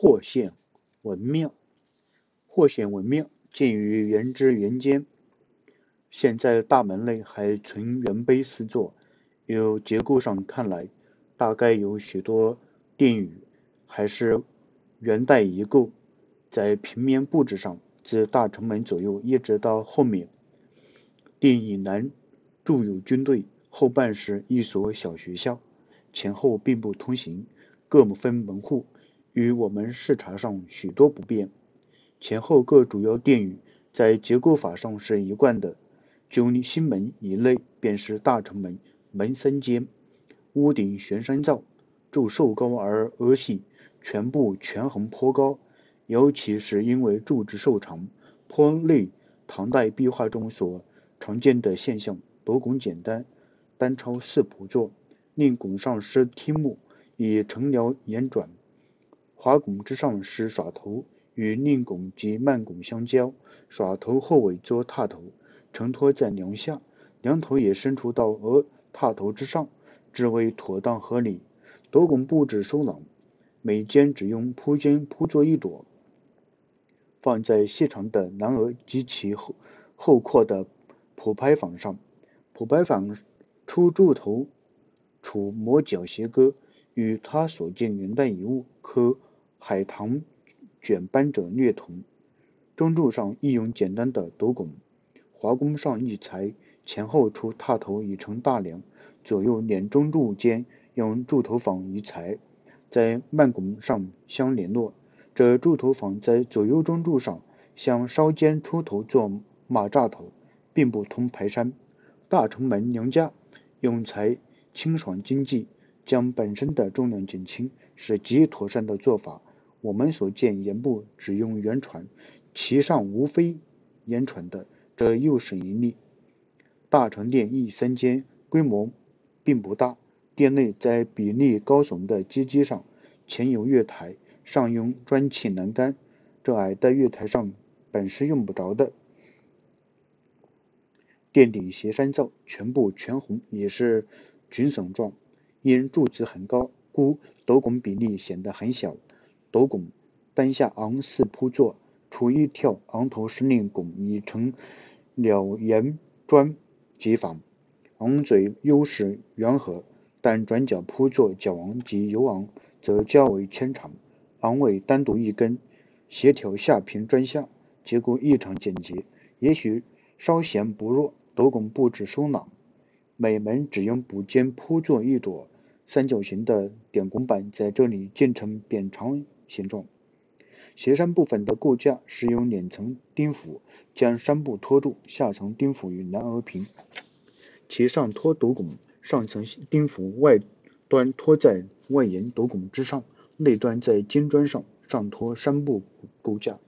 霍县文庙，霍县文庙建于元至元间，现在大门内还存圆碑四座。由结构上看来，大概有许多殿宇还是元代遗构。在平面布置上，自大城门左右一直到后面，殿以南筑有军队，后半是一所小学校，前后并不通行，各分门户。与我们视察上许多不便。前后各主要殿宇在结构法上是一贯的。就西门以内便是大城门，门三间，屋顶悬山造，柱瘦高而额细，全部全横颇高。尤其是因为柱子瘦长，颇类唐代壁画中所常见的现象。斗拱简单，单抄四仆座，令拱上施梯木，以成梁檐转。华拱之上是耍头，与令拱及慢拱相交。耍头后尾做踏头，承托在梁下，梁头也伸出到额踏头之上，至为妥当合理。斗拱布置收拢，每间只用铺间铺作一朵，放在细长的南额及其后后扩的蒲拍坊上。蒲拍坊出柱头处磨角斜割，与他所见元代遗物可。海棠卷斑者略同，中柱上亦用简单的斗拱，华宫上一裁，前后出踏头已成大梁，左右连中柱间用柱头坊一裁，在慢拱上相联络。这柱头坊在左右中柱上向稍间出头做马扎头，并不通排山。大城门梁架用材清爽经济，将本身的重量减轻，是极妥善的做法。我们所见檐部只用圆船，其上无非檐船的，这又省一力。大成殿亦三间，规模并不大。殿内在比例高耸的阶基上，前有月台，上用砖砌栏杆。这矮的月台上本是用不着的。殿顶斜山灶全部全红，也是菌笋状。因柱子很高，故斗拱比例显得很小。斗拱单下昂四铺座，除一跳昂头是令拱已成了檐砖基房。昂嘴优势圆和，但转角铺座角昂及尤昂则较为牵长。昂尾单独一根，协调下平砖下，结构异常简洁，也许稍显薄弱。斗拱布置收朗，每门只用补间铺座一朵，三角形的点拱板在这里建成扁长。形状，斜山部分的构架是用两层钉斧将山部托住，下层钉斧与南额平，其上托斗拱，上层钉斧外端托在外檐斗拱之上，内端在尖砖上上托山部构架。